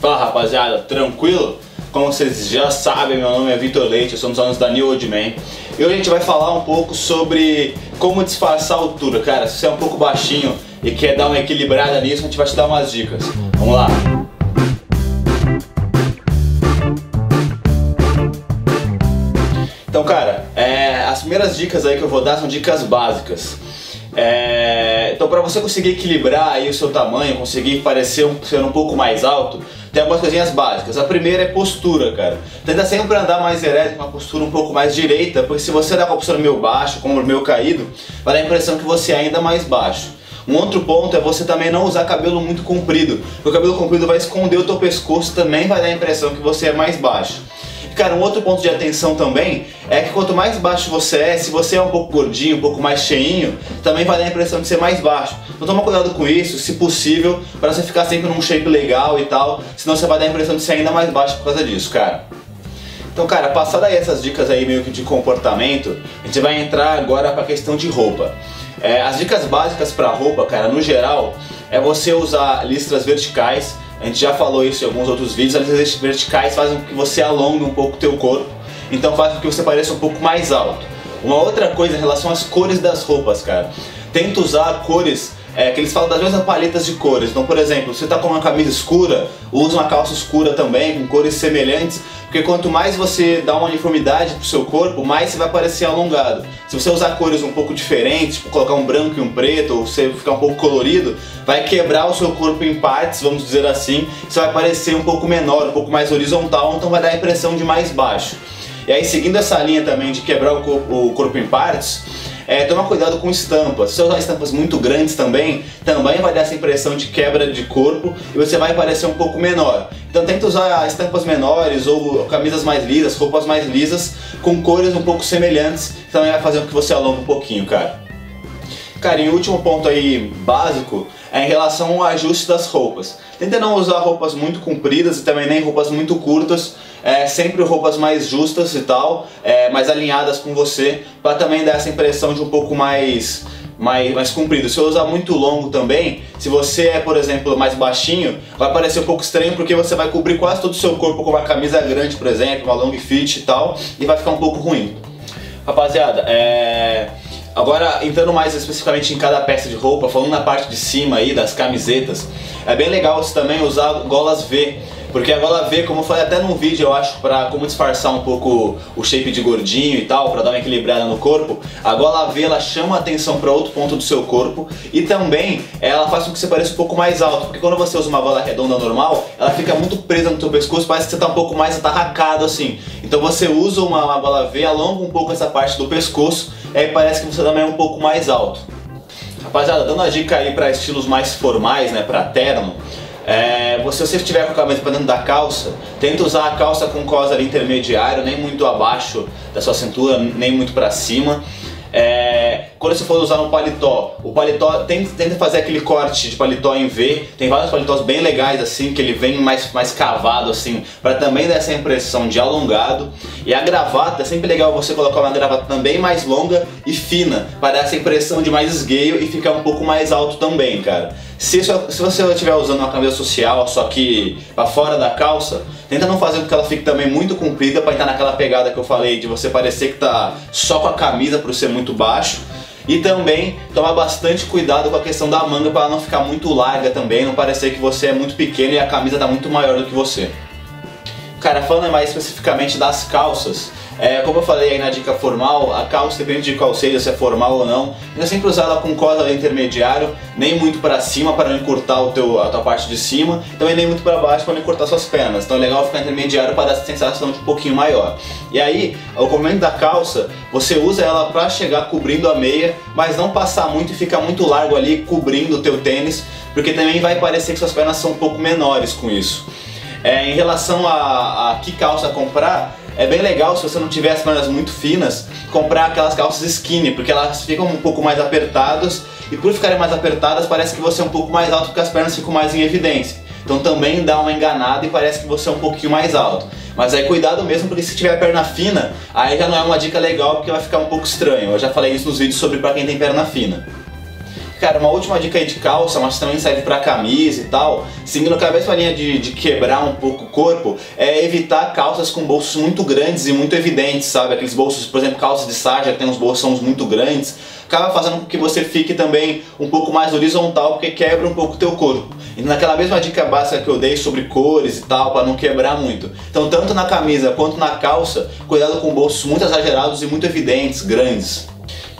Fala rapaziada, tranquilo? Como vocês já sabem, meu nome é Vitor Leite, eu sou um dos alunos da New Old Man. E hoje a gente vai falar um pouco sobre como disfarçar a altura. Cara, se você é um pouco baixinho e quer dar uma equilibrada nisso, a gente vai te dar umas dicas. Vamos lá! Então, cara, é, as primeiras dicas aí que eu vou dar são dicas básicas. É, então, para você conseguir equilibrar aí o seu tamanho, conseguir parecer um, ser um pouco mais alto, tem algumas coisinhas básicas. A primeira é postura, cara. Tenta sempre andar mais ereto, com uma postura um pouco mais direita, porque se você dá com a postura meio baixa, como o meu caído, vai dar a impressão que você é ainda mais baixo. Um outro ponto é você também não usar cabelo muito comprido, porque o cabelo comprido vai esconder o teu pescoço, também vai dar a impressão que você é mais baixo. Cara, um outro ponto de atenção também é que quanto mais baixo você é, se você é um pouco gordinho, um pouco mais cheinho, também vai dar a impressão de ser mais baixo. Então toma cuidado com isso, se possível, para você ficar sempre num shape legal e tal, senão você vai dar a impressão de ser ainda mais baixo por causa disso, cara. Então, cara, passada aí essas dicas aí meio que de comportamento, a gente vai entrar agora para a questão de roupa. É, as dicas básicas para roupa, cara, no geral, é você usar listras verticais, a gente já falou isso em alguns outros vídeos, as linhas verticais fazem com que você alongue um pouco o teu corpo, então faz com que você pareça um pouco mais alto. Uma outra coisa em relação às cores das roupas, cara. Tenta usar cores é, que eles falam das mesmas paletas de cores. Então, por exemplo, se você está com uma camisa escura, usa uma calça escura também, com cores semelhantes, porque quanto mais você dá uma uniformidade pro seu corpo, mais você vai parecer alongado. Se você usar cores um pouco diferentes, tipo colocar um branco e um preto, ou você ficar um pouco colorido, vai quebrar o seu corpo em partes, vamos dizer assim, você vai parecer um pouco menor, um pouco mais horizontal, então vai dar a impressão de mais baixo. E aí, seguindo essa linha também de quebrar o corpo, o corpo em partes, é, toma cuidado com estampas. Se você usar estampas muito grandes também, também vai dar essa impressão de quebra de corpo e você vai parecer um pouco menor. Então tenta usar estampas menores ou camisas mais lisas, roupas mais lisas, com cores um pouco semelhantes, também vai fazer com que você alongue um pouquinho, cara. Cara, e o último ponto aí básico é em relação ao ajuste das roupas. Tenta não usar roupas muito compridas e também nem roupas muito curtas, é, sempre roupas mais justas e tal, é, mais alinhadas com você, para também dar essa impressão de um pouco mais mais, mais comprido. Se eu usar muito longo também, se você é, por exemplo, mais baixinho, vai parecer um pouco estranho porque você vai cobrir quase todo o seu corpo com uma camisa grande, por exemplo, uma long fit e tal, e vai ficar um pouco ruim. Rapaziada, é Agora, entrando mais especificamente em cada peça de roupa, falando na parte de cima aí das camisetas, é bem legal você também usar golas V, porque a gola V, como eu falei até num vídeo, eu acho, pra como disfarçar um pouco o shape de gordinho e tal, pra dar uma equilibrada no corpo, a gola V ela chama a atenção para outro ponto do seu corpo e também ela faz com que você pareça um pouco mais alto, porque quando você usa uma gola redonda normal, ela fica muito presa no seu pescoço, parece que você tá um pouco mais atarracado assim. Então você usa uma, uma gola V, alonga um pouco essa parte do pescoço e aí parece que você também é um pouco mais alto. Rapaziada, dando uma dica aí para estilos mais formais, né, para terno, é, se você estiver com a camisa para dentro da calça, tenta usar a calça com cós intermediário, nem muito abaixo da sua cintura, nem muito para cima. É, quando você for usar um paletó, o paletó tenta, tenta fazer aquele corte de paletó em V. Tem vários paletós bem legais assim, que ele vem mais, mais cavado assim, para também dar essa impressão de alongado. E a gravata, é sempre legal você colocar uma gravata também mais longa e fina, para dar essa impressão de mais esgueio e ficar um pouco mais alto também, cara. Se, se você estiver usando uma camisa social, só que para fora da calça, tenta não fazer com que ela fique também muito comprida para entrar naquela pegada que eu falei de você parecer que tá só com a camisa por ser muito baixo. E também tomar bastante cuidado com a questão da manga para não ficar muito larga também, não parecer que você é muito pequeno e a camisa tá muito maior do que você. Cara, falando mais especificamente das calças, é, como eu falei aí na dica formal, a calça, depende de qual seja, se é formal ou não, é sempre usar ela com cola intermediário, nem muito para cima para não encurtar o teu, a tua parte de cima, também nem muito para baixo para não encurtar suas pernas. Então é legal ficar intermediário para dar essa sensação de um pouquinho maior. E aí, o comprimento da calça, você usa ela para chegar cobrindo a meia, mas não passar muito e ficar muito largo ali cobrindo o teu tênis, porque também vai parecer que suas pernas são um pouco menores com isso. É, em relação a, a que calça comprar, é bem legal se você não tiver as pernas muito finas, comprar aquelas calças skinny, porque elas ficam um pouco mais apertadas e por ficarem mais apertadas parece que você é um pouco mais alto porque as pernas ficam mais em evidência. Então também dá uma enganada e parece que você é um pouquinho mais alto. Mas aí cuidado mesmo porque se tiver perna fina, aí já não é uma dica legal porque vai ficar um pouco estranho. Eu já falei isso nos vídeos sobre para quem tem perna fina. Cara, uma última dica aí de calça, mas também serve pra camisa e tal, seguindo a mesma linha de, de quebrar um pouco o corpo, é evitar calças com bolsos muito grandes e muito evidentes, sabe? Aqueles bolsos, por exemplo, calças de sarja que tem uns bolsões muito grandes, acaba fazendo com que você fique também um pouco mais horizontal, porque quebra um pouco o teu corpo. E naquela mesma dica básica que eu dei sobre cores e tal, para não quebrar muito. Então, tanto na camisa quanto na calça, cuidado com bolsos muito exagerados e muito evidentes, grandes.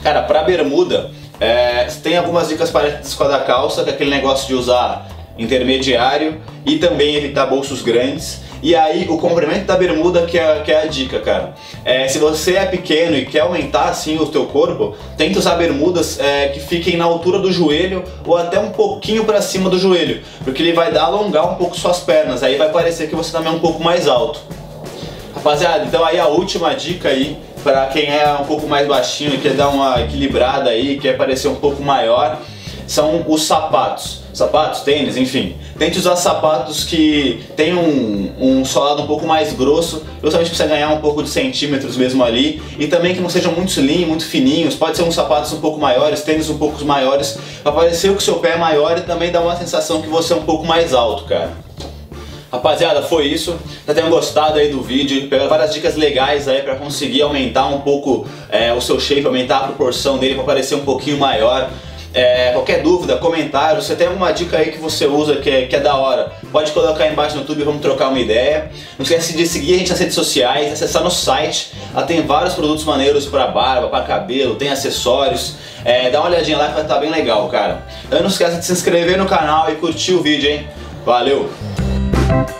Cara, pra bermuda, é, tem algumas dicas parecidas com a calça, que é aquele negócio de usar intermediário e também evitar bolsos grandes. E aí o comprimento da bermuda que é, que é a dica, cara. É, se você é pequeno e quer aumentar assim o teu corpo, tenta usar bermudas é, que fiquem na altura do joelho ou até um pouquinho para cima do joelho, porque ele vai dar alongar um pouco suas pernas. Aí vai parecer que você também é um pouco mais alto. Rapaziada, então aí a última dica aí para quem é um pouco mais baixinho e quer dar uma equilibrada aí, quer parecer um pouco maior, são os sapatos. Sapatos, tênis, enfim. Tente usar sapatos que tenham um, um solado um pouco mais grosso, justamente para você ganhar um pouco de centímetros mesmo ali, e também que não sejam muito slim, muito fininhos. Pode ser uns sapatos um pouco maiores, tênis um pouco maiores, para parecer que o seu pé é maior e também dar uma sensação que você é um pouco mais alto, cara. Rapaziada, foi isso. Já tenham gostado aí do vídeo. Pegar várias dicas legais aí para conseguir aumentar um pouco é, o seu shape, aumentar a proporção dele para parecer um pouquinho maior. É, qualquer dúvida, comentário, se tem alguma dica aí que você usa que é, que é da hora, pode colocar aí embaixo no YouTube vamos trocar uma ideia. Não esquece de seguir a gente nas redes sociais, acessar no site, lá tem vários produtos maneiros para barba, para cabelo, tem acessórios. É, dá uma olhadinha lá que vai estar bem legal, cara. Não esqueça de se inscrever no canal e curtir o vídeo, hein? Valeu! Thank you.